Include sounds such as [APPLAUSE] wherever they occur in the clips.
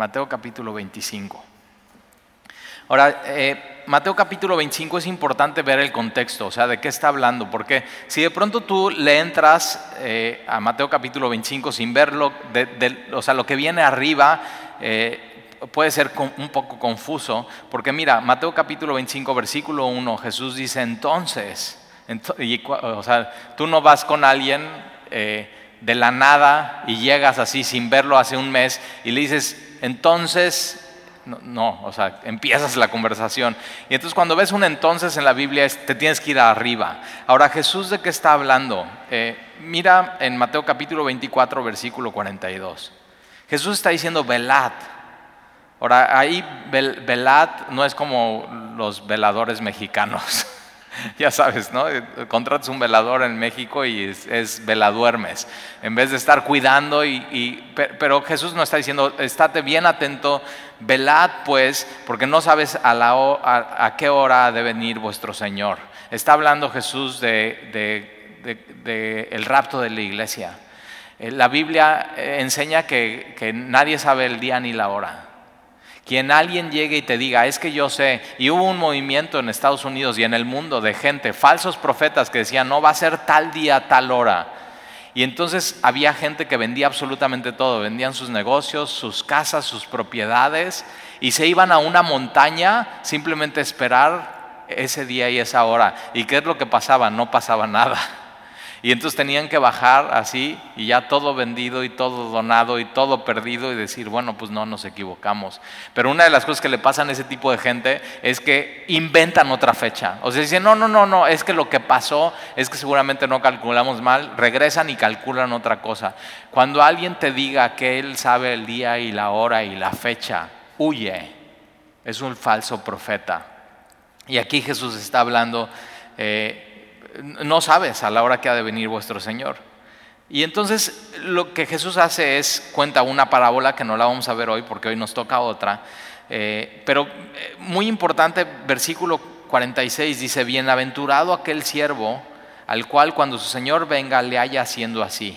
Mateo capítulo 25. Ahora, eh, Mateo capítulo 25 es importante ver el contexto, o sea, de qué está hablando, porque si de pronto tú le entras eh, a Mateo capítulo 25 sin verlo, o sea, lo que viene arriba eh, puede ser un poco confuso, porque mira, Mateo capítulo 25, versículo 1, Jesús dice, entonces, o sea, tú no vas con alguien de la nada y llegas así sin verlo hace un mes y le dices, entonces no, o sea, empiezas la conversación. Y entonces cuando ves un entonces en la Biblia, te tienes que ir arriba. Ahora, Jesús de qué está hablando? Eh, mira en Mateo capítulo 24, versículo 42. Jesús está diciendo velad. Ahora, ahí velad no es como los veladores mexicanos. [LAUGHS] [LAUGHS] ya sabes, ¿no? Contratas un velador en México y es, veladuermes. En vez de estar cuidando, y, pero Jesús no está diciendo, estate bien atento, velad pues, porque no sabes a, la, a, qué hora ha de venir vuestro Señor. Está hablando Jesús de, de, rapto de la iglesia. Eh, la Biblia eh, enseña que nadie sabe el día ni la hora. Quien alguien llegue y te diga, es que yo sé, y hubo un movimiento en Estados Unidos y en el mundo de gente, falsos profetas que decían, no va a ser tal día, tal hora. Y entonces había gente que vendía absolutamente todo, vendían sus negocios, sus casas, sus propiedades, y se iban a una montaña simplemente a esperar ese día y esa hora. ¿Y qué es lo que pasaba? No pasaba nada. Y entonces tenían que bajar así y ya todo vendido y todo donado y todo perdido y decir, bueno, pues no nos equivocamos. Pero una de las cosas que le pasan a ese tipo de gente es que inventan otra fecha. O sea, dicen, no, no, no, no, es que lo que pasó es que seguramente no calculamos mal, regresan y calculan otra cosa. Cuando alguien te diga que él sabe el día y la hora y la fecha, huye. Es un falso profeta. Y aquí Jesús está hablando... Eh, no sabes a la hora que ha de venir vuestro Señor. Y entonces lo que Jesús hace es, cuenta una parábola que no la vamos a ver hoy porque hoy nos toca otra, eh, pero eh, muy importante, versículo 46 dice, bienaventurado aquel siervo al cual cuando su Señor venga le haya haciendo así.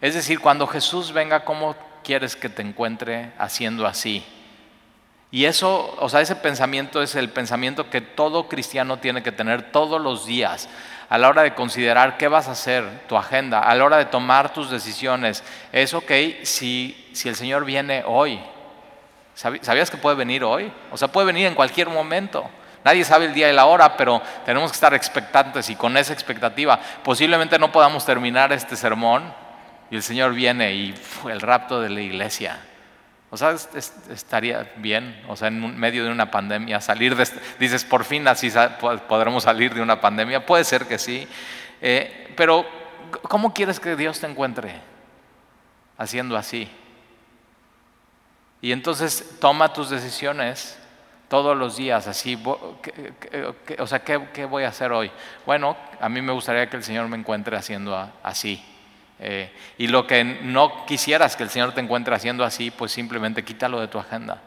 Es decir, cuando Jesús venga, ¿cómo quieres que te encuentre haciendo así? Y eso, o sea, ese pensamiento es el pensamiento que todo cristiano tiene que tener todos los días a la hora de considerar qué vas a hacer, tu agenda, a la hora de tomar tus decisiones. Es ok si, si el Señor viene hoy. ¿Sabías que puede venir hoy? O sea, puede venir en cualquier momento. Nadie sabe el día y la hora, pero tenemos que estar expectantes y con esa expectativa posiblemente no podamos terminar este sermón y el Señor viene y el rapto de la iglesia. O sea, estaría bien, o sea, en medio de una pandemia, salir de, dices, por fin así podremos salir de una pandemia, puede ser que sí, eh, pero ¿cómo quieres que Dios te encuentre haciendo así? Y entonces toma tus decisiones todos los días, así, o sea, ¿qué, voy a hacer hoy? Bueno, a mí me gustaría que el Señor me encuentre haciendo así. Eh, y lo que no quisieras que el Señor te encuentre haciendo así, pues simplemente quítalo de tu agenda.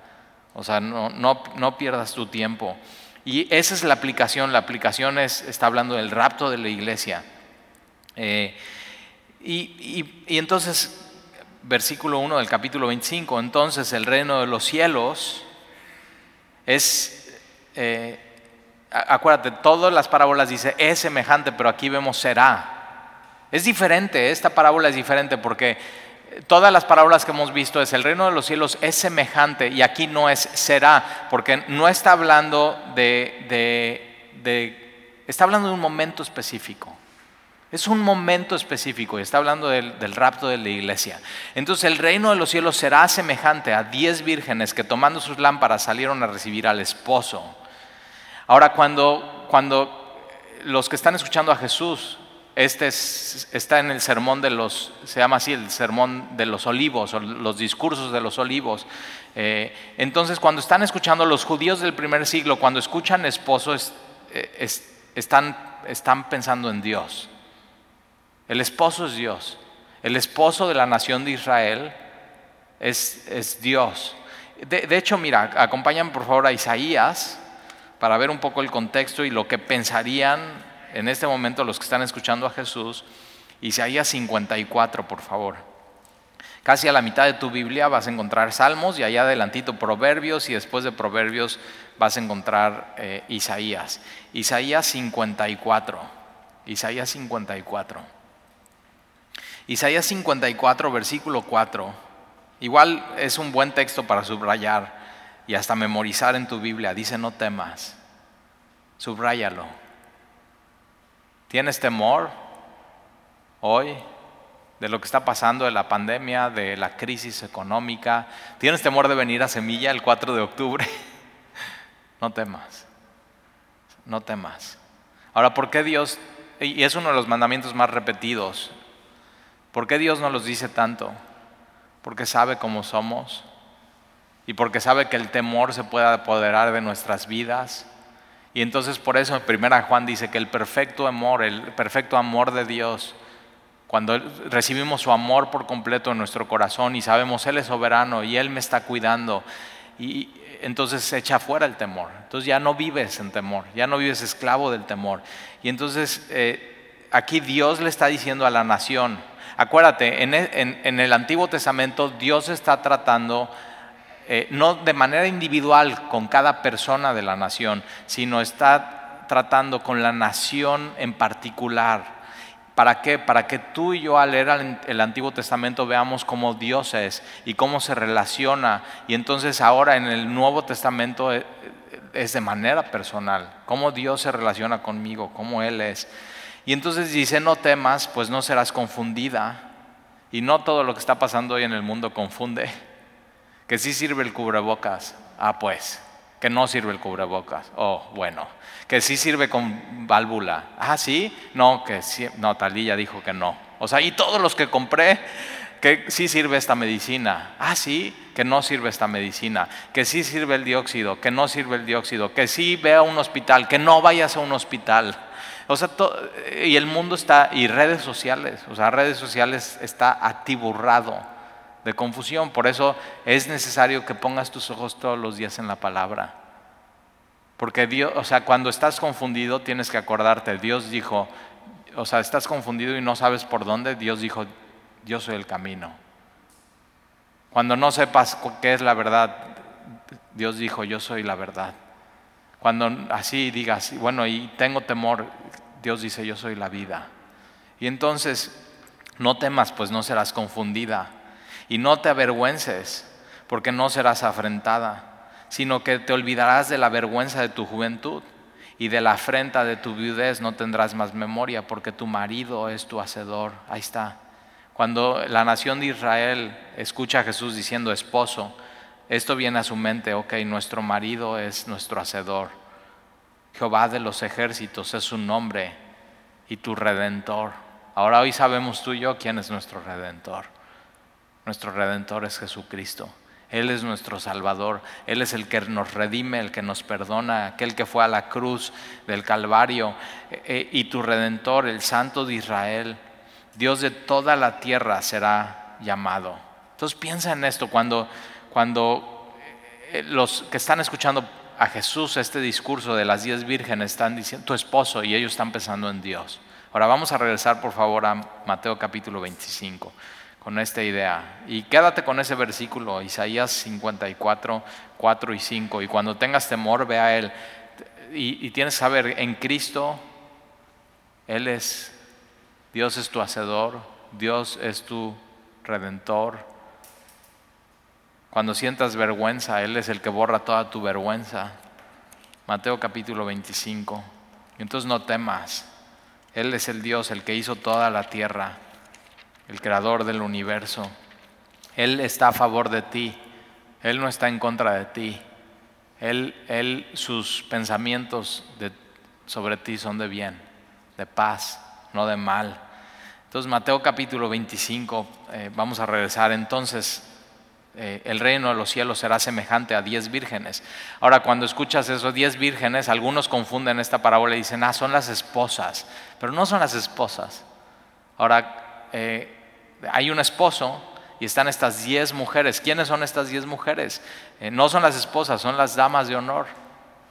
O sea, no, no, no pierdas tu tiempo. Y esa es la aplicación. La aplicación es, está hablando del rapto de la iglesia. Eh, y, y, entonces, versículo 1 del capítulo 25, entonces el reino de los cielos es, eh, acuérdate, todas las parábolas dice es semejante, pero aquí vemos será. Es diferente, esta parábola es diferente porque todas las parábolas que hemos visto es el reino de los cielos es semejante y aquí no es será, porque no está hablando de, está hablando de un momento específico. Es un momento específico y está hablando del, del, rapto de la iglesia. Entonces el reino de los cielos será semejante a diez vírgenes que tomando sus lámparas salieron a recibir al esposo. Ahora cuando, cuando los que están escuchando a Jesús este está en el sermón de los, se llama así, el sermón de los olivos, o los discursos de los olivos. Eh, entonces, cuando están escuchando los judíos del primer siglo, cuando escuchan esposo, eh, están, están pensando en Dios. El esposo es Dios. El esposo de la nación de Israel es, es Dios. De, de, hecho, mira, acompáñame por favor a Isaías para ver un poco el contexto y lo que pensarían en este momento los que están escuchando a Jesús, Isaías 54, por favor. Casi a la mitad de tu Biblia vas a encontrar Salmos y allá adelantito Proverbios y después de Proverbios vas a encontrar eh, Isaías. Isaías 54. Isaías 54. Isaías 54, versículo 4. Igual es un buen texto para subrayar y hasta memorizar en tu Biblia. Dice, no temas. Subráyalo. ¿Tienes temor hoy? de lo que está pasando, de la pandemia, de la crisis económica. ¿Tienes temor de venir a Semilla el 4 de octubre? [LAUGHS] no temas, no temas. Ahora, ¿por qué Dios, y es uno de los mandamientos más repetidos, ¿por qué Dios no los dice tanto? Porque sabe cómo somos y porque sabe que el temor se puede apoderar de nuestras vidas. Y entonces por eso en primera Juan dice que el perfecto amor, el perfecto amor de Dios, cuando recibimos su amor por completo en nuestro corazón y sabemos Él es soberano y Él me está cuidando, y entonces se echa fuera el temor. Entonces ya no vives en temor, ya no vives esclavo del temor. Y entonces eh, aquí Dios le está diciendo a la nación, acuérdate, en, e, el Antiguo Testamento Dios está tratando eh, no de manera individual con cada persona de la nación, sino está tratando con la nación en particular. ¿Para qué? Para que tú y yo al leer el Antiguo Testamento veamos cómo Dios es y cómo se relaciona. Y entonces ahora en el Nuevo Testamento eh, es de manera personal, cómo Dios se relaciona conmigo, cómo Él es. Y entonces dice, no temas, pues no serás confundida. Y no todo lo que está pasando hoy en el mundo confunde. Que sí sirve el cubrebocas. Ah, pues, que no sirve el cubrebocas. Oh, bueno que sí sirve con válvula. Ah, sí, no, que sí, no, Talía dijo que no. O sea, y todos los que compré, que sí sirve esta medicina. Ah, sí, que no sirve esta medicina. Que sí sirve el dióxido, que no sirve el dióxido. Que sí ve a un hospital, que no vayas a un hospital. O sea, y el mundo está, y redes sociales, o sea, redes sociales está atiburrado de confusión. Por eso es necesario que pongas tus ojos todos los días en la palabra. Porque Dios, o sea, cuando estás confundido tienes que acordarte, Dios dijo, o sea, estás confundido y no sabes por dónde, Dios dijo, yo soy el camino. Cuando no sepas qué es la verdad, Dios dijo, yo soy la verdad. Cuando así digas, bueno, y tengo temor, Dios dice, yo soy la vida. Y entonces, no temas, pues no serás confundida. Y no te avergüences, porque no serás afrentada sino que te olvidarás de la vergüenza de tu juventud y de la afrenta de tu viudez no tendrás más memoria porque tu marido es tu hacedor. Ahí está. Cuando la nación de Israel escucha a Jesús diciendo esposo, esto viene a su mente, ok, nuestro marido es nuestro hacedor. Jehová de los ejércitos es su nombre y tu redentor. Ahora hoy sabemos tú y yo quién es nuestro redentor. Nuestro redentor es Jesucristo. Él es nuestro Salvador, Él es el que nos redime, el que nos perdona, aquel que fue a la cruz del Calvario eh, eh, y tu Redentor, el Santo de Israel, Dios de toda la tierra será llamado. Entonces piensa en esto cuando, cuando eh, los que están escuchando a Jesús este discurso de las diez vírgenes están diciendo tu esposo y ellos están pensando en Dios. Ahora vamos a regresar por favor a Mateo capítulo 25 con esta idea. Y quédate con ese versículo, Isaías 54, 4 y 5. Y cuando tengas temor, ve a Él. Y, tienes que saber, en Cristo, Él es, Dios es tu hacedor, Dios es tu redentor. Cuando sientas vergüenza, Él es el que borra toda tu vergüenza. Mateo capítulo 25. entonces no temas. Él es el Dios, el que hizo toda la tierra el creador del universo. Él está a favor de ti, Él no está en contra de ti. Él, él sus pensamientos sobre ti son de bien, de paz, no de mal. Entonces Mateo capítulo 25, eh, vamos a regresar entonces. Eh, el reino de los cielos será semejante a diez vírgenes. Ahora, cuando escuchas eso, diez vírgenes, algunos confunden esta parábola y dicen, ah, son las esposas, pero no son las esposas. Ahora, eh, hay un esposo y están estas diez mujeres. ¿Quiénes son estas diez mujeres? Eh, no son las esposas, son las damas de honor.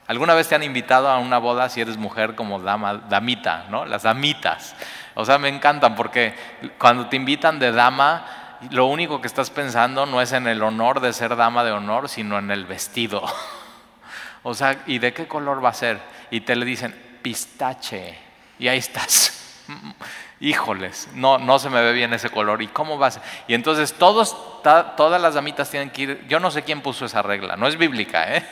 ¿Alguna vez te han invitado a una boda si eres mujer como dama, damita, ¿no? Las damitas. O sea, me encantan porque cuando te invitan de dama, lo único que estás pensando no es en el honor de ser dama de honor, sino en el vestido. [LAUGHS] o sea, ¿y de qué color va a ser? Y te le dicen, pistache. Y ahí estás. [LAUGHS] Híjoles, no, no se me ve bien ese color. ¿Y cómo vas? Y entonces todos, todas las damitas tienen que ir. Yo no sé quién puso esa regla, no es bíblica, ¿eh?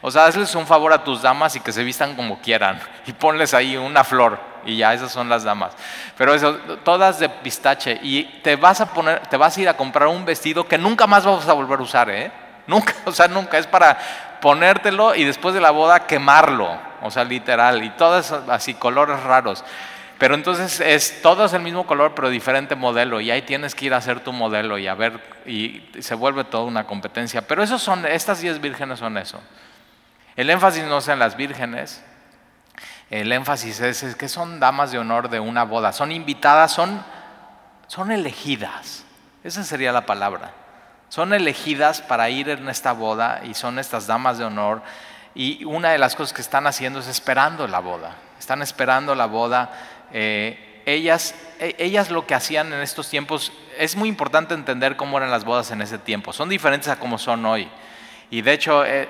O sea, hazles un favor a tus damas y que se vistan como quieran. Y ponles ahí una flor y ya esas son las damas. Pero eso, todas de pistache. Y te vas a poner, te vas a ir a comprar un vestido que nunca más vas a volver a usar, ¿eh? Nunca, [LAUGHS] o sea, nunca. Es para ponértelo y después de la boda quemarlo. O sea, literal. Y todas así, colores raros. Pero entonces es todos el mismo color, pero diferente modelo. Y ahí tienes que ir a hacer tu modelo y a ver. Y se vuelve toda una competencia. Pero esos son, estas 10 vírgenes son eso. El énfasis no es en las vírgenes, el énfasis es, que son damas de honor de una boda, son invitadas, son, son elegidas, esa sería la palabra. Son elegidas para ir en esta boda y son estas damas de honor. Y una de las cosas que están haciendo es esperando la boda. Están esperando la boda. Eh, ellas, e, ellas lo que hacían en estos tiempos, es muy importante entender cómo eran las bodas en ese tiempo. Son diferentes a cómo son hoy. Y de hecho, eh,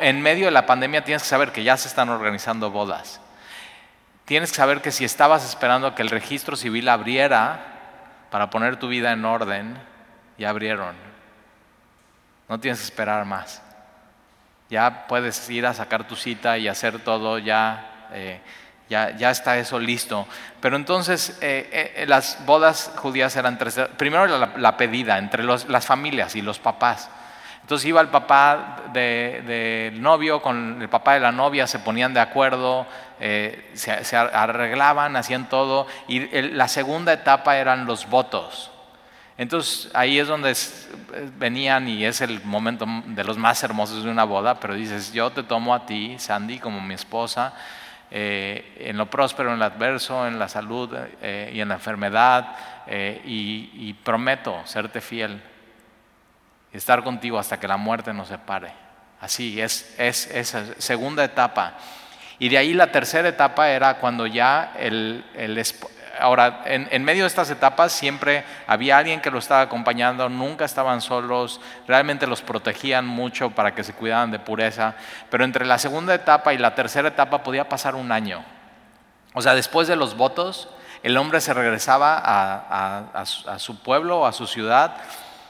en medio de la pandemia tienes que saber que ya se están organizando bodas. Tienes que saber que si estabas esperando que el registro civil abriera para poner tu vida en orden, ya abrieron. No tienes que esperar más. Ya puedes ir a sacar tu cita y hacer todo, ya, eh, ya, ya, está eso listo. Pero entonces eh, las bodas judías eran tres. Primero la, pedida entre las familias y los papás. Entonces iba el papá del novio con el papá de la novia, se ponían de acuerdo, eh, se, arreglaban, hacían todo. Y la segunda etapa eran los votos. Entonces ahí es donde venían y es el momento de los más hermosos de una boda, pero dices, yo te tomo a ti, Sandy, como mi esposa, eh, en lo próspero, en lo adverso, en la salud eh, y en la enfermedad, y prometo serte fiel estar contigo hasta que la muerte nos separe. Así es, es esa segunda etapa. Y de ahí la tercera etapa era cuando ya el, el Ahora, en, medio de estas etapas siempre había alguien que lo estaba acompañando, nunca estaban solos, realmente los protegían mucho para que se cuidaran de pureza, pero entre la segunda etapa y la tercera etapa podía pasar un año. O sea, después de los votos, el hombre se regresaba a, a, a su pueblo a su ciudad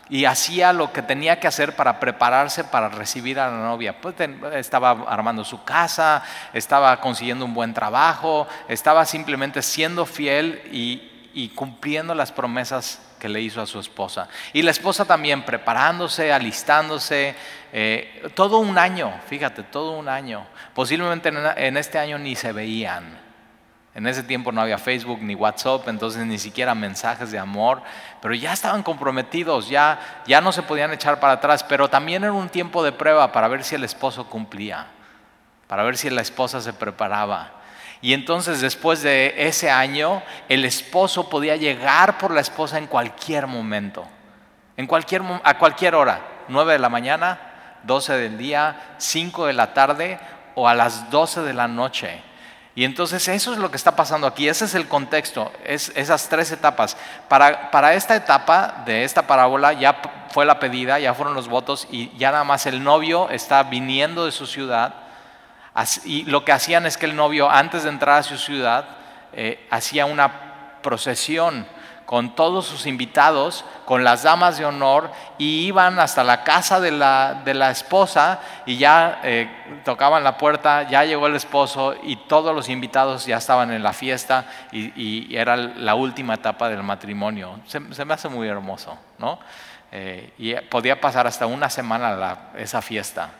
y hacía lo que tenía que hacer para prepararse para recibir a la novia. Pues estaba armando su casa, estaba consiguiendo un buen trabajo, estaba simplemente siendo fiel y, cumpliendo las promesas que le hizo a su esposa. Y la esposa también preparándose, alistándose, eh, todo un año, fíjate, todo un año. Posiblemente en este año ni se veían. En ese tiempo no había Facebook ni WhatsApp, entonces ni siquiera mensajes de amor, pero ya estaban comprometidos, ya, ya no se podían echar para atrás, pero también era un tiempo de prueba para ver si el esposo cumplía, para ver si la esposa se preparaba. Y entonces después de ese año, el esposo podía llegar por la esposa en cualquier momento, en cualquier, a cualquier hora, 9 de la mañana, 12 del día, 5 de la tarde o a las 12 de la noche. Y entonces eso es lo que está pasando aquí, ese es el contexto, es, esas tres etapas. Para, para esta etapa de esta parábola ya fue la pedida, ya fueron los votos y ya nada más el novio está viniendo de su ciudad. Y lo que hacían es que el novio antes de entrar a su ciudad eh, hacía una procesión con todos sus invitados, con las damas de honor, y iban hasta la casa de la, de la esposa y ya eh, tocaban la puerta, ya llegó el esposo y todos los invitados ya estaban en la fiesta y, era la última etapa del matrimonio. Se, me hace muy hermoso, ¿no? Eh, y podía pasar hasta una semana esa fiesta,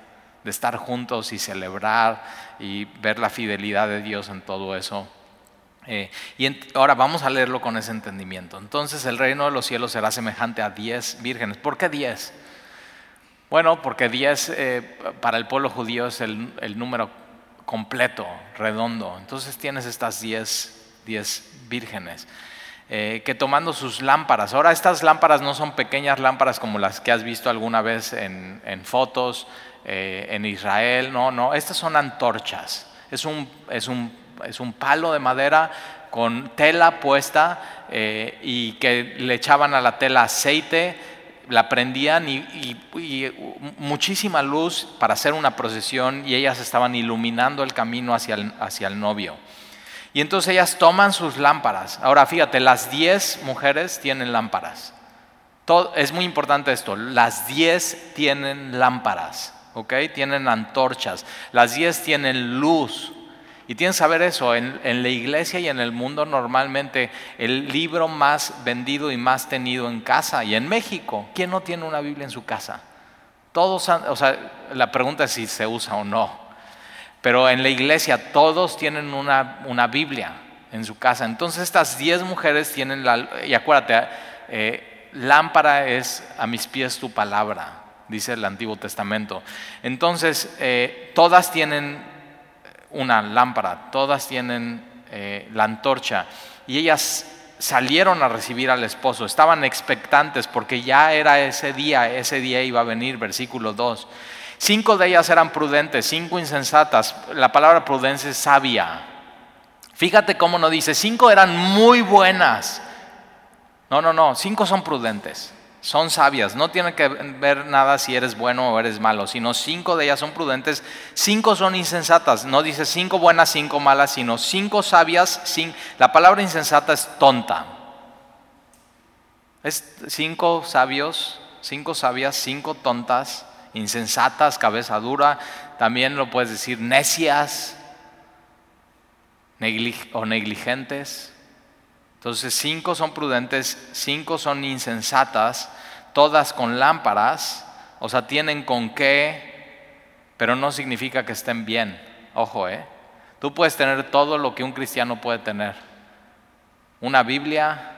de estar juntos y celebrar y ver la fidelidad de Dios en todo eso. Eh, y ahora vamos a leerlo con ese entendimiento. Entonces el reino de los cielos será semejante a diez vírgenes. ¿Por qué diez? Bueno, porque diez eh, para el pueblo judío es el, número completo, redondo. Entonces tienes estas diez, diez vírgenes. Eh, que tomando sus lámparas, ahora estas lámparas no son pequeñas lámparas como las que has visto alguna vez en, en fotos en Israel, no, no, estas son antorchas, es un, es un es un palo de madera con tela puesta eh, y que le echaban a la tela aceite, la prendían y, muchísima luz para hacer una procesión y ellas estaban iluminando el camino hacia el, hacia el novio. Y entonces ellas toman sus lámparas. Ahora fíjate, las 10 mujeres tienen lámparas. es muy importante esto, las 10 tienen lámparas, ¿ok? Tienen antorchas, las 10 tienen luz. Y tienes que saber eso, en, la iglesia y en el mundo normalmente el libro más vendido y más tenido en casa y en México, ¿quién no tiene una Biblia en su casa? Todos, o sea, la pregunta es si se usa o no. Pero en la iglesia todos tienen una, una Biblia en su casa. Entonces estas diez mujeres tienen la... Y acuérdate, eh, lámpara es a mis pies tu palabra, dice el Antiguo Testamento. Entonces, eh, todas tienen una lámpara, todas tienen eh, la antorcha y ellas salieron a recibir al esposo, estaban expectantes porque ya era ese día, ese día iba a venir, versículo 2. Cinco de ellas eran prudentes, cinco insensatas, la palabra prudencia es sabia. Fíjate cómo no dice, cinco eran muy buenas. No, no, no, cinco son prudentes son sabias, no tiene que ver nada si eres bueno o eres malo, sino cinco de ellas son prudentes, cinco son insensatas, no dice cinco buenas, cinco malas, sino cinco sabias, la palabra insensata es tonta. Es cinco sabios, cinco sabias, cinco tontas, insensatas, cabeza dura, también lo puedes decir necias o negligentes. Entonces, cinco son prudentes, cinco son insensatas, todas con lámparas, o sea, tienen con qué, pero no significa que estén bien. Ojo, ¿eh? Tú puedes tener todo lo que un cristiano puede tener. Una Biblia,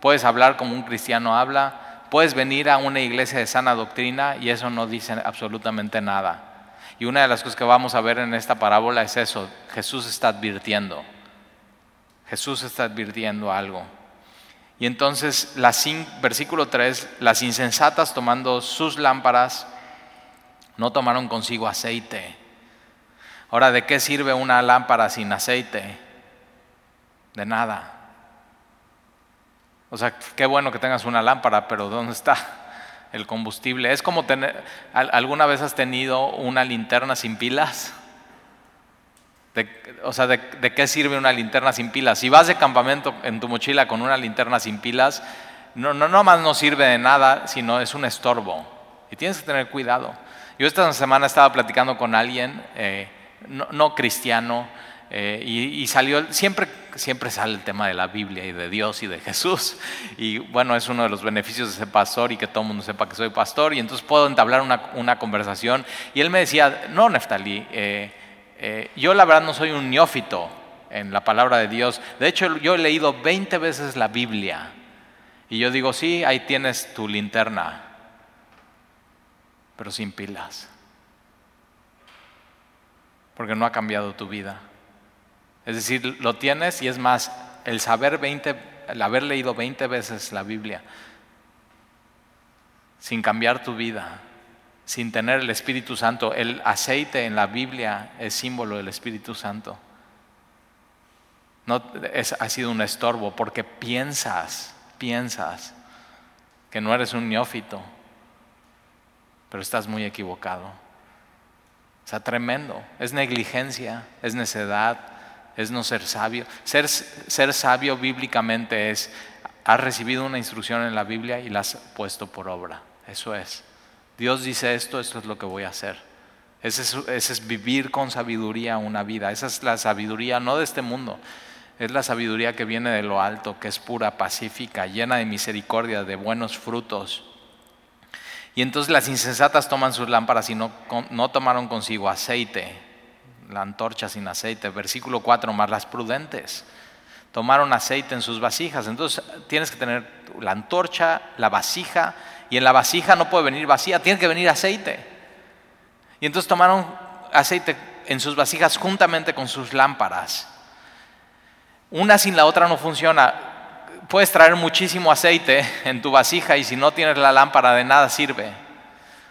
puedes hablar como un cristiano habla, puedes venir a una iglesia de sana doctrina y eso no dice absolutamente nada. Y una de las cosas que vamos a ver en esta parábola es eso, Jesús está advirtiendo. Jesús está advirtiendo algo. Y entonces, versículo 3, las insensatas tomando sus lámparas, no tomaron consigo aceite. Ahora, ¿de qué sirve una lámpara sin aceite? De nada. O sea, qué bueno que tengas una lámpara, pero ¿dónde está el combustible? Es como tener, ¿alguna vez has tenido una linterna sin pilas? O sea, de, qué sirve una linterna sin pilas? Si vas de campamento en tu mochila con una linterna sin pilas, no, no, más no sirve de nada, sino es un estorbo. Y tienes que tener cuidado. Yo esta semana estaba platicando con alguien, eh, no, cristiano, eh, y, salió, siempre, siempre sale el tema de la Biblia y de Dios y de Jesús. Y bueno, es uno de los beneficios de ser pastor y que todo el mundo sepa que soy pastor. Y entonces puedo entablar una, conversación. Y él me decía, no, Neftali, eh, eh, yo la verdad no soy un neófito en la palabra de Dios. De hecho, yo he leído 20 veces la Biblia. Y yo digo, sí, ahí tienes tu linterna, pero sin pilas. Porque no ha cambiado tu vida. Es decir, lo tienes y es más, el saber 20, el haber leído 20 veces la Biblia, sin cambiar tu vida, sin tener el Espíritu Santo. El aceite en la Biblia es símbolo del Espíritu Santo. No, ha sido un estorbo porque piensas, piensas que no eres un neófito, pero estás muy equivocado. O sea, tremendo. Es negligencia, es necedad, es no ser sabio. Ser, ser sabio bíblicamente es, has recibido una instrucción en la Biblia y la has puesto por obra. Eso es. Dios dice esto, esto es lo que voy a hacer. Ese es, vivir con sabiduría una vida. Esa es la sabiduría no de este mundo, es la sabiduría que viene de lo alto, que es pura, pacífica, llena de misericordia, de buenos frutos. Y entonces las insensatas toman sus lámparas y no, no tomaron consigo aceite, la antorcha sin aceite. Versículo 4, más las prudentes tomaron aceite en sus vasijas. Entonces tienes que tener la antorcha, la vasija y en la vasija no puede venir vacía, tiene que venir aceite. Y entonces tomaron aceite en sus vasijas juntamente con sus lámparas. Una sin la otra no funciona. Puedes traer muchísimo aceite en tu vasija y si no tienes la lámpara de nada sirve.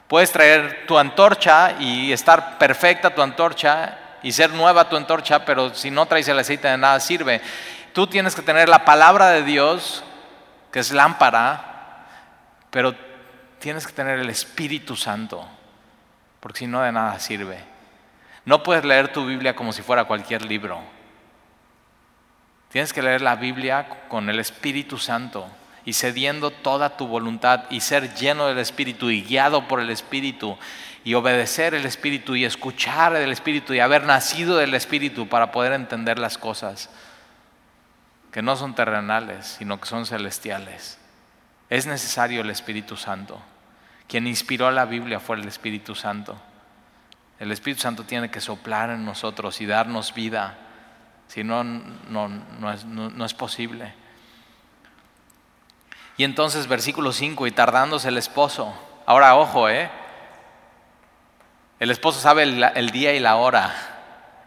Puedes traer tu antorcha y estar perfecta tu antorcha y ser nueva tu antorcha, pero si no traes el aceite de nada sirve. Tú tienes que tener la palabra de Dios, que es lámpara, pero tienes que tener el Espíritu Santo, porque si no de nada sirve. No puedes leer tu Biblia como si fuera cualquier libro. Tienes que leer la Biblia con el Espíritu Santo y cediendo toda tu voluntad y ser lleno del Espíritu y guiado por el Espíritu y obedecer el Espíritu y escuchar el Espíritu y haber nacido del Espíritu para poder entender las cosas que no son terrenales, sino que son celestiales. Es necesario el Espíritu Santo. Quien inspiró la Biblia fue el Espíritu Santo. El Espíritu Santo tiene que soplar en nosotros y darnos vida. Si no, no, no, es, posible. Y entonces versículo 5, y tardándose el esposo. Ahora, ojo, ¿eh? El esposo sabe el, día y la hora.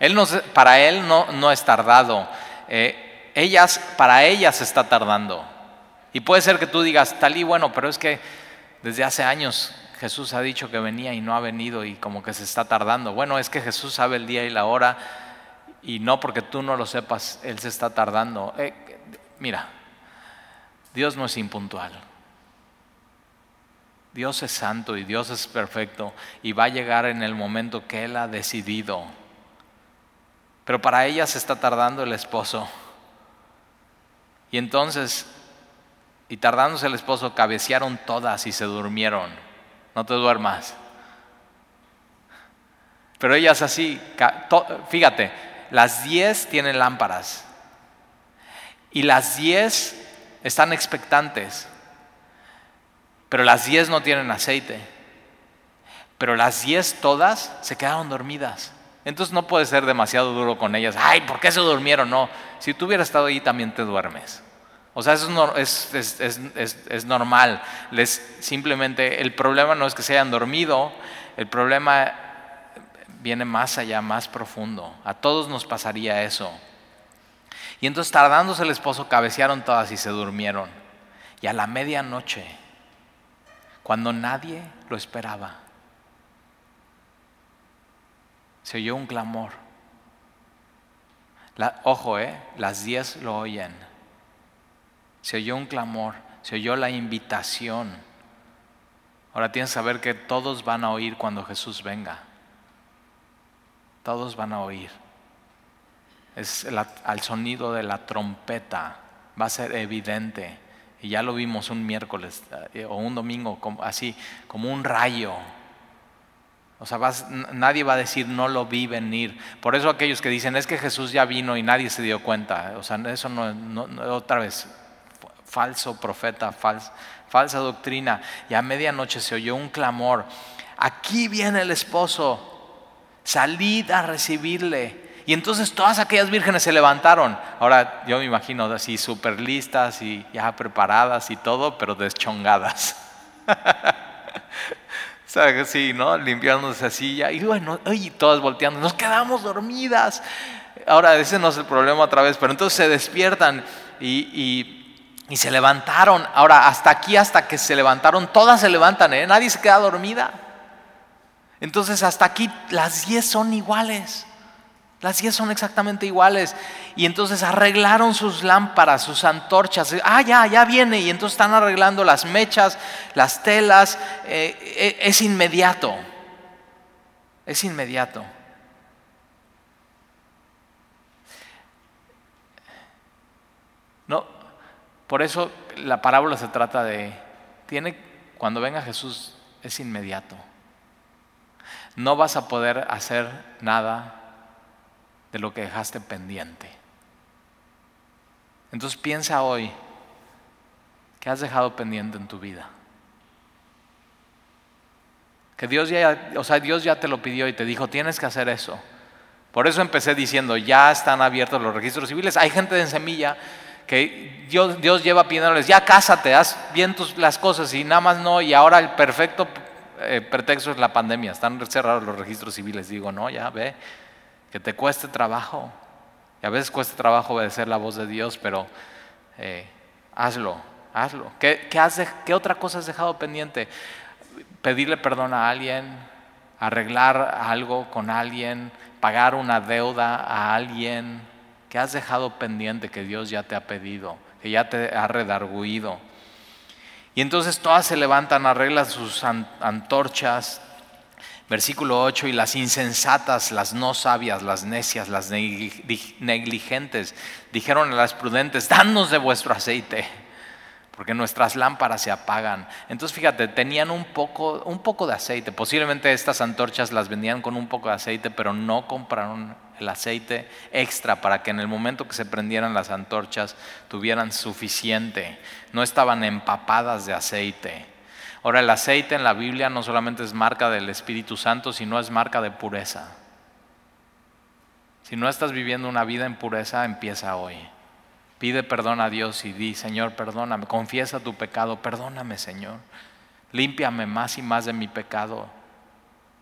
Él no, para él no, no es tardado. Eh, ellas, para ellas está tardando. Y puede ser que tú digas, Talí, bueno, pero es que desde hace años Jesús ha dicho que venía y no ha venido y como que se está tardando. Bueno, es que Jesús sabe el día y la hora y no porque tú no lo sepas, Él se está tardando. Eh, mira, Dios no es impuntual. Dios es santo y Dios es perfecto y va a llegar en el momento que Él ha decidido. Pero para ella se está tardando el esposo. Y entonces, y tardándose el esposo, cabecearon todas y se durmieron. No te duermas. Pero ellas así, fíjate, las diez tienen lámparas y las diez están expectantes, pero las diez no tienen aceite. Pero las diez todas se quedaron dormidas. Entonces no puede ser demasiado duro con ellas. Ay, ¿por qué se durmieron? No, si tú hubieras estado ahí también te duermes. O sea, eso es, normal. Les, simplemente el problema no es que se hayan dormido, el problema viene más allá, más profundo. A todos nos pasaría eso. Y entonces tardándose el esposo, cabecearon todas y se durmieron. Y a la medianoche, cuando nadie lo esperaba, se oyó un clamor. ojo, eh, las diez lo oyen. Se oyó un clamor, se oyó la invitación. Ahora tienes que saber que todos van a oír cuando Jesús venga. Todos van a oír. Es al sonido de la trompeta. Va a ser evidente. Y ya lo vimos un miércoles eh, o un domingo, así, como un rayo o sea, nadie va a decir no lo vi venir. Por eso aquellos que dicen es que Jesús ya vino y nadie se dio cuenta. O sea, eso no, no otra vez, falso profeta, falsa doctrina. Y a medianoche se oyó un clamor. Aquí viene el esposo. Salid a recibirle. Y entonces todas aquellas vírgenes se levantaron. Ahora yo me imagino así súper listas y ya preparadas y todo, pero deschongadas. [LAUGHS] Sí, ¿no? Limpiándose así y bueno, todas volteando, nos quedamos dormidas. Ahora, ese no es el problema otra vez, pero entonces se despiertan y, se levantaron. Ahora, hasta aquí, hasta que se levantaron, todas se levantan, ¿eh? Nadie se queda dormida. Entonces, hasta aquí las diez son iguales. Las diez son exactamente iguales. Y entonces arreglaron sus lámparas, sus antorchas. Ah, ya, ya viene. Y entonces están arreglando las mechas, las telas. Eh, eh, es inmediato. Es inmediato. No, por eso la parábola se trata de, tiene, cuando venga Jesús es inmediato. No vas a poder hacer nada de lo que dejaste pendiente. Entonces piensa hoy, ¿qué has dejado pendiente en tu vida? Que Dios ya, o sea, Dios ya te lo pidió y te dijo, tienes que hacer eso. Por eso empecé diciendo, ya están abiertos los registros civiles. Hay gente en semilla que Dios, Dios lleva pidiéndoles, ya cásate, haz bien tus, las cosas y nada más no. Y ahora el perfecto eh, pretexto es la pandemia. Están cerrados los registros civiles. Digo, no, ya ve, que te cueste trabajo. Y a veces cuesta trabajo obedecer la voz de Dios, pero eh, hazlo, hazlo. ¿Qué, ¿Qué otra cosa has dejado pendiente? Pedirle perdón a alguien, arreglar algo con alguien, pagar una deuda a alguien, que has dejado pendiente, que Dios ya te ha pedido, que ya te ha redarguido. Y entonces todas se levantan, arreglan sus antorchas. Versículo 8, y las insensatas, las no sabias, las necias, las negligentes, dijeron a las prudentes, danos de vuestro aceite porque nuestras lámparas se apagan. Entonces fíjate, tenían un poco, un poco de aceite. Posiblemente estas antorchas las vendían con un poco de aceite, pero no compraron el aceite extra para que en el momento que se prendieran las antorchas tuvieran suficiente. No estaban empapadas de aceite. Ahora el aceite en la Biblia no solamente es marca del Espíritu Santo, sino es marca de pureza. Si no estás viviendo una vida en pureza, empieza hoy. Pide perdón a Dios y di, Señor, perdóname, confiesa tu pecado, perdóname, Señor. Límpiame más y más de mi pecado.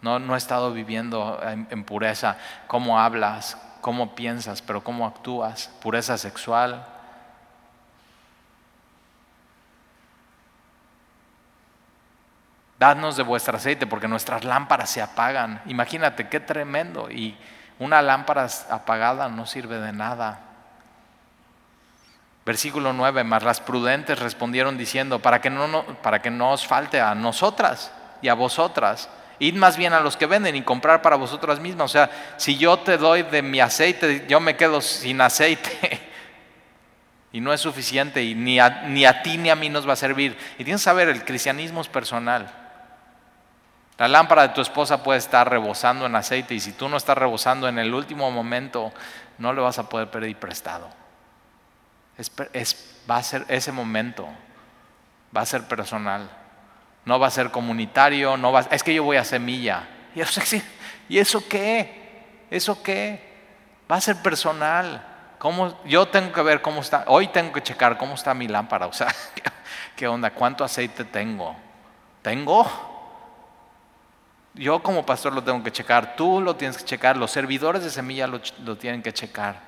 No, no he estado viviendo en, en pureza. ¿Cómo hablas? ¿Cómo piensas? Pero ¿cómo actúas? Pureza sexual, Dadnos de vuestro aceite porque nuestras lámparas se apagan. Imagínate qué tremendo. Y una lámpara apagada no sirve de nada. Versículo 9, más las prudentes respondieron diciendo, para que, no, para que no os falte a nosotras y a vosotras, id más bien a los que venden y comprar para vosotras mismas. O sea, si yo te doy de mi aceite, yo me quedo sin aceite [LAUGHS] y no es suficiente y ni a, ni a ti ni a mí nos va a servir. Y tienes que saber, el cristianismo es personal. La lámpara de tu esposa puede estar rebosando en aceite y si tú no estás rebosando en el último momento, no le vas a poder pedir prestado. Es, va a ser ese momento, va a ser personal, no va a ser comunitario, no va, es que yo voy a semilla. ¿Y eso, ¿Y eso qué? ¿Eso qué? Va a ser personal. ¿Cómo, yo tengo que ver cómo está, hoy tengo que checar cómo está mi lámpara, o sea, [LAUGHS] ¿qué onda? ¿Cuánto aceite tengo? ¿Tengo? Yo como pastor lo tengo que checar, tú lo tienes que checar, los servidores de semilla lo tienen que checar.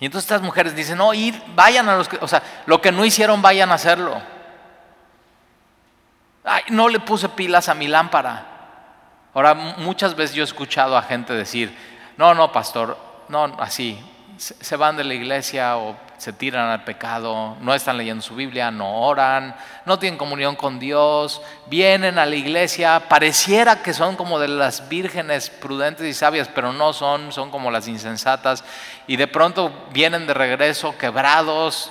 Y entonces estas mujeres dicen, no, ir, vayan a los que, o sea, lo que no hicieron, vayan a hacerlo. Ay, no le puse pilas a mi lámpara. Ahora, muchas veces yo he escuchado a gente decir, no, no, pastor, no, así, se van de la iglesia o se tiran al pecado, no están leyendo su Biblia, no oran, no tienen comunión con Dios, vienen a la iglesia, pareciera que son como de las vírgenes prudentes y sabias, pero no son, son como las insensatas, y de pronto vienen de regreso quebrados,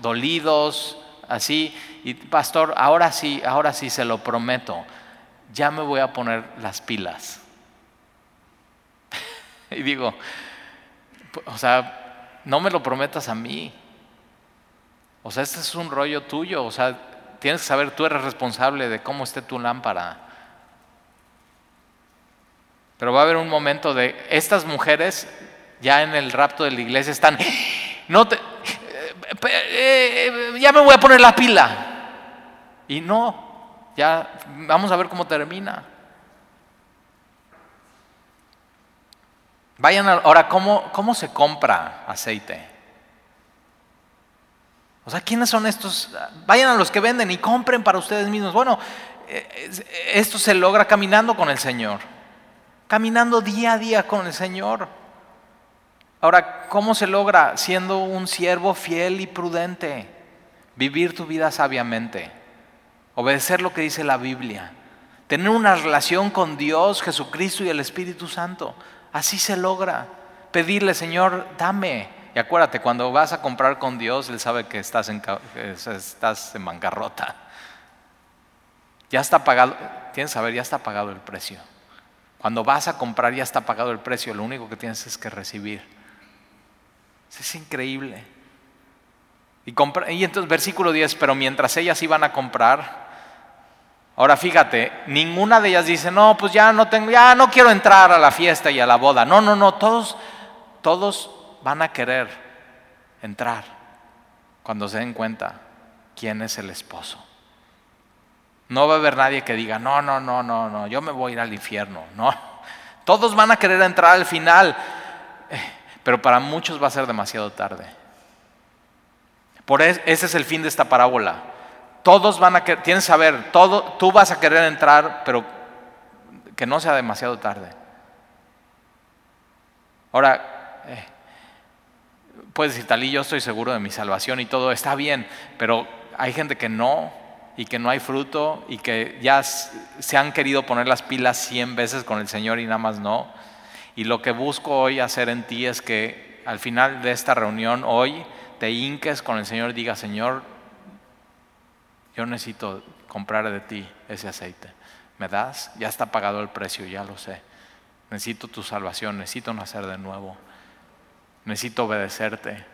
dolidos, así, y pastor, ahora sí, ahora sí se lo prometo, ya me voy a poner las pilas. [LAUGHS] y digo, o sea, no me lo prometas a mí. O sea, este es un rollo tuyo. O sea, tienes que saber, tú eres responsable de cómo esté tu lámpara. Pero va a haber un momento de, estas mujeres ya en el rapto de la iglesia están, no te, eh, eh, ya me voy a poner la pila. Y no, ya vamos a ver cómo termina. Vayan ahora, ¿cómo, ¿cómo se compra aceite? O sea, ¿quiénes son estos? Vayan a los que venden y compren para ustedes mismos. Bueno, eh, esto se logra caminando con el Señor, caminando día a día con el Señor. Ahora, ¿cómo se logra? Siendo un siervo fiel y prudente, vivir tu vida sabiamente, obedecer lo que dice la Biblia, tener una relación con Dios, Jesucristo y el Espíritu Santo. Así se logra. Pedirle, Señor, dame. Y acuérdate, cuando vas a comprar con Dios, Él sabe que estás en, estás en bancarrota. Ya está pagado, tienes que saber, ya está pagado el precio. Cuando vas a comprar ya está pagado el precio, lo único que tienes es que recibir. Es increíble. Y, y entonces versículo 10, pero mientras ellas iban a comprar, Ahora fíjate, ninguna de ellas dice, no, pues ya no tengo, ya no quiero entrar a la fiesta y a la boda. No, no, no, todos, todos van a querer entrar cuando se den cuenta quién es el esposo. No va a haber nadie que diga, no, no, no, no, no, yo me voy a ir al infierno. No, todos van a querer entrar al final, pero para muchos va a ser demasiado tarde. Por ese es el fin de esta parábola. Todos van a querer, tienes que saber, todo, tú vas a querer entrar, pero que no sea demasiado tarde. Ahora, eh, puedes decir, talí, yo estoy seguro de mi salvación y todo está bien, pero hay gente que no y que no hay fruto y que ya se han querido poner las pilas cien veces con el Señor y nada más no. Y lo que busco hoy hacer en ti es que al final de esta reunión hoy te hinques con el Señor y digas, Señor, yo necesito comprar de ti ese aceite. ¿Me das? Ya está pagado el precio, ya lo sé. Necesito tu salvación, necesito nacer de nuevo. Necesito obedecerte.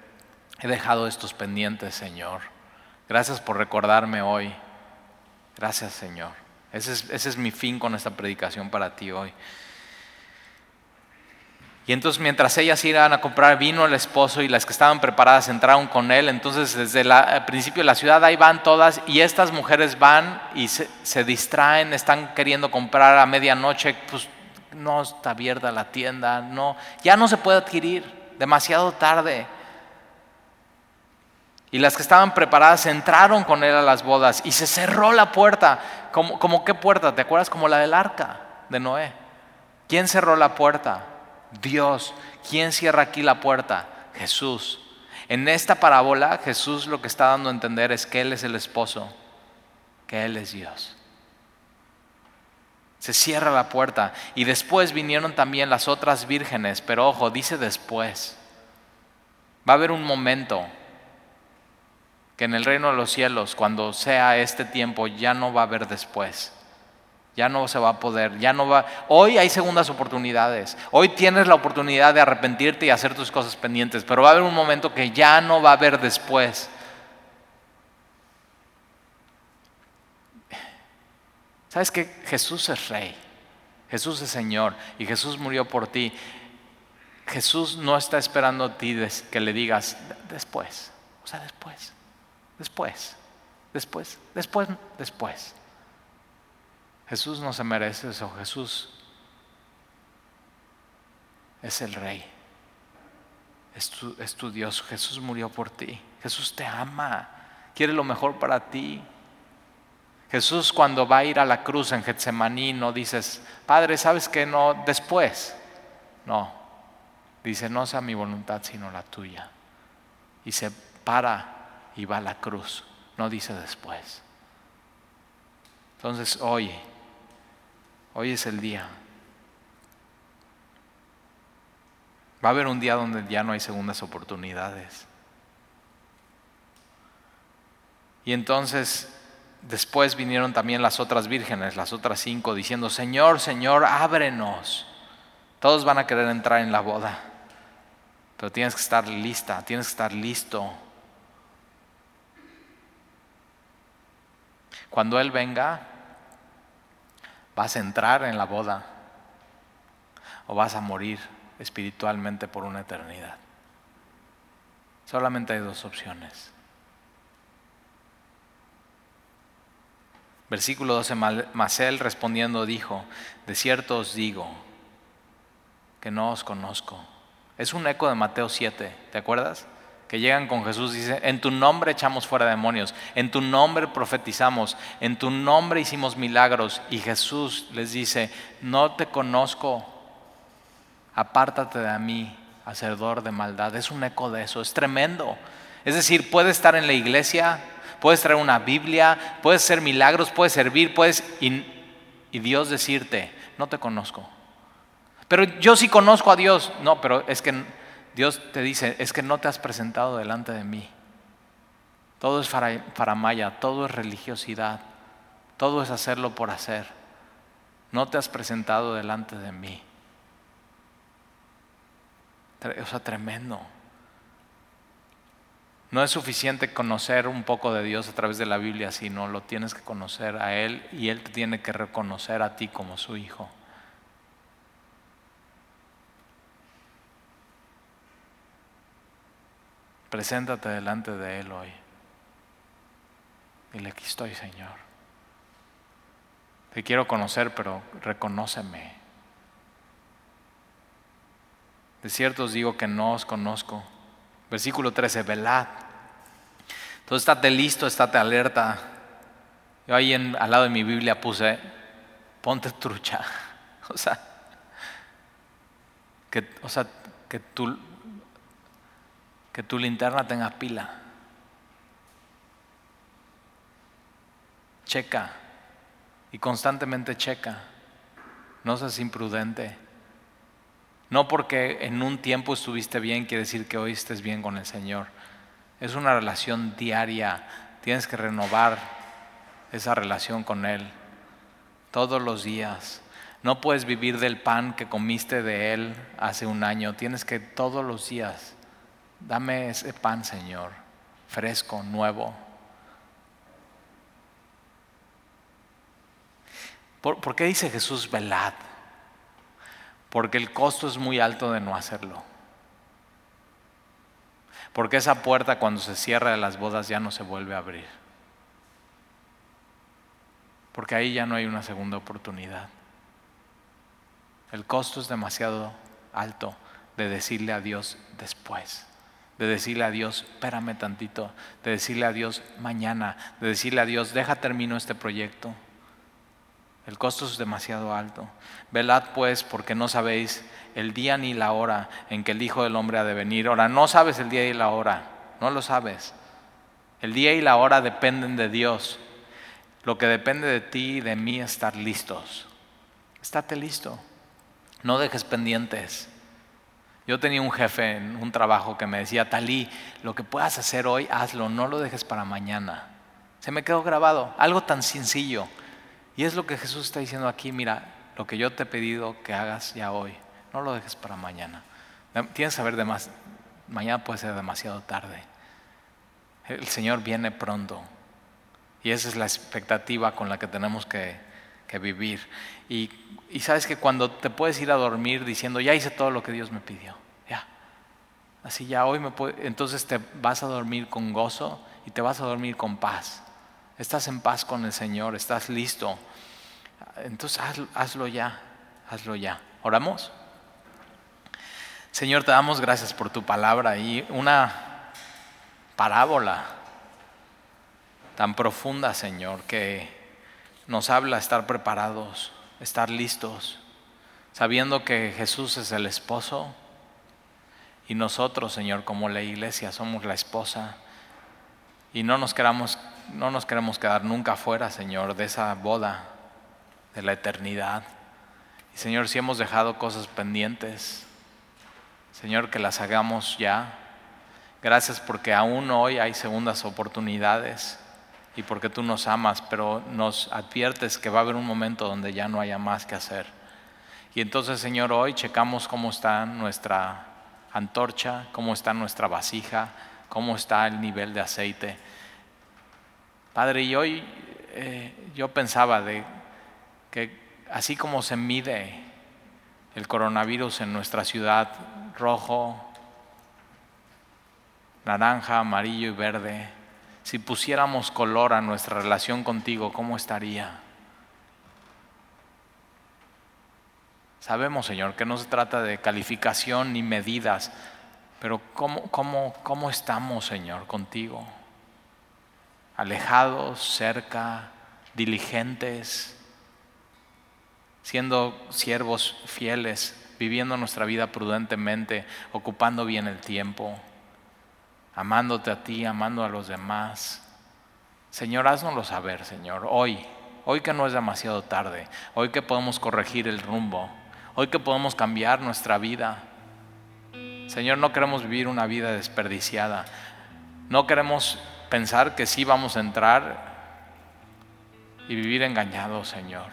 He dejado estos pendientes, Señor. Gracias por recordarme hoy. Gracias, Señor. Ese es, ese es mi fin con esta predicación para ti hoy. Y entonces mientras ellas iban a comprar vino el esposo y las que estaban preparadas entraron con él, entonces desde el principio de la ciudad ahí van todas y estas mujeres van y se, distraen, están queriendo comprar a medianoche, pues no está abierta la tienda, no, ya no se puede adquirir, demasiado tarde. Y las que estaban preparadas entraron con él a las bodas y se cerró la puerta. ¿Como, como qué puerta? ¿Te acuerdas? Como la del arca de Noé. ¿Quién cerró la puerta? Dios. ¿Quién cierra aquí la puerta? Jesús. En esta parábola Jesús lo que está dando a entender es que Él es el esposo, que Él es Dios. Se cierra la puerta y después vinieron también las otras vírgenes, pero ojo, dice después. Va a haber un momento que en el reino de los cielos, cuando sea este tiempo, ya no va a haber después. Ya no se va a poder, ya no va. Hoy hay segundas oportunidades. Hoy tienes la oportunidad de arrepentirte y hacer tus cosas pendientes, pero va a haber un momento que ya no va a haber después. ¿Sabes que Jesús es rey? Jesús es Señor y Jesús murió por ti. Jesús no está esperando a ti que le digas después, o sea, después. Después, después, después, después. Jesús no se merece eso. Jesús es el rey. Es tu, Dios. Jesús murió por ti. Jesús te ama. Quiere lo mejor para ti. Jesús cuando va a ir a la cruz en Getsemaní no dices, Padre, ¿sabes que no? Después. No. Dice, no sea mi voluntad sino la tuya. Y se para y va a la cruz, no dice después. Entonces hoy, hoy es el día. Va a haber un día donde ya no hay segundas oportunidades. Y entonces después vinieron también las otras vírgenes, las otras cinco, diciendo, Señor, Señor, ábrenos. Todos van a querer entrar en la boda, pero tienes que estar lista, tienes que estar listo. Cuando Él venga, vas a entrar en la boda o vas a morir espiritualmente por una eternidad. Solamente hay dos opciones. Versículo 12, Masel respondiendo dijo, de cierto os digo que no os conozco. Es un eco de Mateo 7, ¿te acuerdas? Que llegan con Jesús, dice, en tu nombre echamos fuera demonios, en tu nombre profetizamos, en tu nombre hicimos milagros. Y Jesús les dice, no te conozco, apártate de mí, hacedor de maldad. Es un eco de eso, es tremendo. Es decir, puedes estar en la iglesia, puedes traer una Biblia, puedes hacer milagros, puedes servir, puedes... Y Dios decirte, no te conozco. Pero yo sí conozco a Dios. No, pero es que Dios te dice, es que no te has presentado delante de mí. Todo es faramaya, todo es religiosidad, todo es hacerlo por hacer. No te has presentado delante de mí. O sea, tremendo. No es suficiente conocer un poco de Dios a través de la Biblia, sino lo tienes que conocer a Él y Él te tiene que reconocer a ti como su hijo. Preséntate delante de Él hoy. Dile, aquí estoy, Señor. Te quiero conocer, pero reconóceme. De cierto os digo que no os conozco. Versículo 13, velad. Entonces estate listo, estate alerta. Yo ahí al lado de mi Biblia puse, ponte trucha. [LAUGHS] O sea, que, o sea, que tú que tu linterna tenga pila. Checa y constantemente checa. No seas imprudente. No porque en un tiempo estuviste bien quiere decir que hoy estés bien con el Señor. Es una relación diaria. Tienes que renovar esa relación con Él todos los días. No puedes vivir del pan que comiste de Él hace un año. Tienes que todos los días, dame ese pan, Señor, fresco, nuevo. ¿Por, qué dice Jesús velad? Porque el costo es muy alto de no hacerlo. Porque esa puerta cuando se cierra de las bodas ya no se vuelve a abrir. Porque ahí ya no hay una segunda oportunidad. El costo es demasiado alto de decirle a Dios después, de decirle a Dios, espérame tantito, de decirle a Dios mañana, de decirle a Dios, deja termino este proyecto. El costo es demasiado alto. Velad pues porque no sabéis el día ni la hora en que el Hijo del Hombre ha de venir. Ahora, no sabes el día y la hora, no lo sabes. El día y la hora dependen de Dios. Lo que depende de ti y de mí es estar listos. Estate listo. No dejes pendientes. Yo tenía un jefe en un trabajo que me decía, Talí, lo que puedas hacer hoy, hazlo, no lo dejes para mañana. Se me quedó grabado, algo tan sencillo. Y es lo que Jesús está diciendo aquí, mira, lo que yo te he pedido que hagas ya hoy, no lo dejes para mañana. Tienes que saber de más, mañana puede ser demasiado tarde. El Señor viene pronto. Y esa es la expectativa con la que tenemos que, vivir. Y, sabes que cuando te puedes ir a dormir diciendo, ya hice todo lo que Dios me pidió, ya. Así ya hoy me puede, entonces te vas a dormir con gozo y te vas a dormir con paz. Estás en paz con el Señor, estás listo entonces hazlo, ya, hazlo ya. ¿Oramos? Señor, te damos gracias por tu palabra y una parábola tan profunda, Señor, que nos habla estar preparados, estar listos, sabiendo que Jesús es el esposo y nosotros, Señor, como la iglesia, somos la esposa y no nos queramos, no nos queremos quedar nunca fuera, Señor, de esa boda de la eternidad. Y Señor, si hemos dejado cosas pendientes, Señor, que las hagamos ya. Gracias porque aún hoy hay segundas oportunidades y porque tú nos amas, pero nos adviertes que va a haber un momento donde ya no haya más que hacer. Y entonces, Señor, hoy checamos cómo está nuestra antorcha, cómo está nuestra vasija, cómo está el nivel de aceite. Padre, y hoy eh, yo pensaba de que así como se mide el coronavirus en nuestra ciudad, rojo, naranja, amarillo y verde, si pusiéramos color a nuestra relación contigo, ¿cómo estaría? Sabemos, Señor, que no se trata de calificación ni medidas, pero ¿cómo, cómo, cómo estamos, Señor, contigo? Alejados, cerca, diligentes siendo siervos fieles, viviendo nuestra vida prudentemente, ocupando bien el tiempo, amándote a ti, amando a los demás. Señor, haznoslo saber, Señor, hoy, hoy que no es demasiado tarde, hoy que podemos corregir el rumbo, hoy que podemos cambiar nuestra vida. Señor, no queremos vivir una vida desperdiciada, no queremos pensar que sí vamos a entrar y vivir engañados, Señor.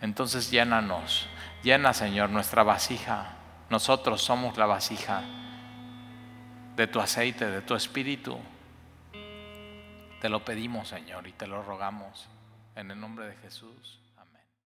Entonces llénanos, llena Señor nuestra vasija. Nosotros somos la vasija de tu aceite, de tu espíritu. Te lo pedimos Señor y te lo rogamos en el nombre de Jesús.